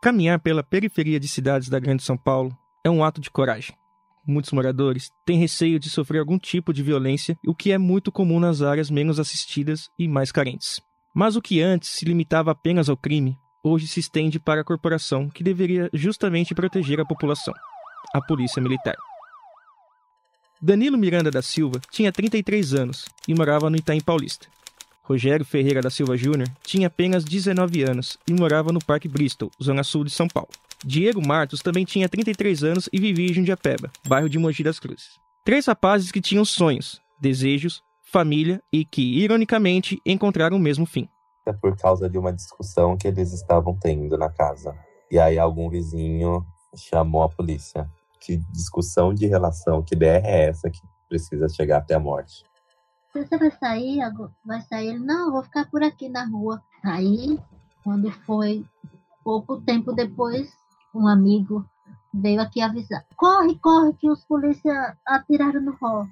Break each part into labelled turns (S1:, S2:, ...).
S1: Caminhar pela periferia de cidades da Grande São Paulo é um ato de coragem. Muitos moradores têm receio de sofrer algum tipo de violência, o que é muito comum nas áreas menos assistidas e mais carentes. Mas o que antes se limitava apenas ao crime, hoje se estende para a corporação que deveria justamente proteger a população a Polícia Militar. Danilo Miranda da Silva tinha 33 anos e morava no Itaim Paulista. Rogério Ferreira da Silva Júnior tinha apenas 19 anos e morava no Parque Bristol, zona sul de São Paulo. Diego Martos também tinha 33 anos e vivia em Jundiapeba, bairro de Mogi das Cruzes. Três rapazes que tinham sonhos, desejos, família e que, ironicamente, encontraram o mesmo fim.
S2: É por causa de uma discussão que eles estavam tendo na casa. E aí algum vizinho chamou a polícia. Que discussão de relação, que ideia é essa que precisa chegar até a morte?
S3: Você vai sair? Vai sair? Ele, não, vou ficar por aqui na rua. Aí, quando foi pouco tempo depois, um amigo veio aqui avisar. Corre, corre, que os polícias atiraram no rol.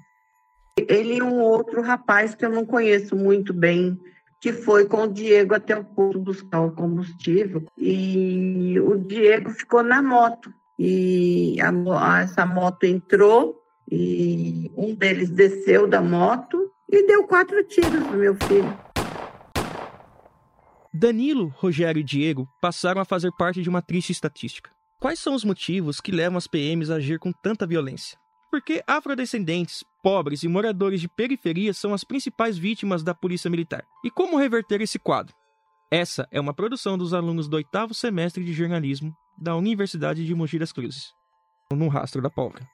S4: Ele e um outro rapaz que eu não conheço muito bem, que foi com o Diego até o posto buscar o combustível. E o Diego ficou na moto. E a, essa moto entrou e um deles desceu da moto e deu quatro tiros no meu filho.
S1: Danilo, Rogério e Diego passaram a fazer parte de uma triste estatística. Quais são os motivos que levam as PMs a agir com tanta violência? Por que afrodescendentes, pobres e moradores de periferia são as principais vítimas da polícia militar? E como reverter esse quadro? Essa é uma produção dos alunos do oitavo semestre de jornalismo da Universidade de Mogi das Cruzes, no Rastro da Pólvora.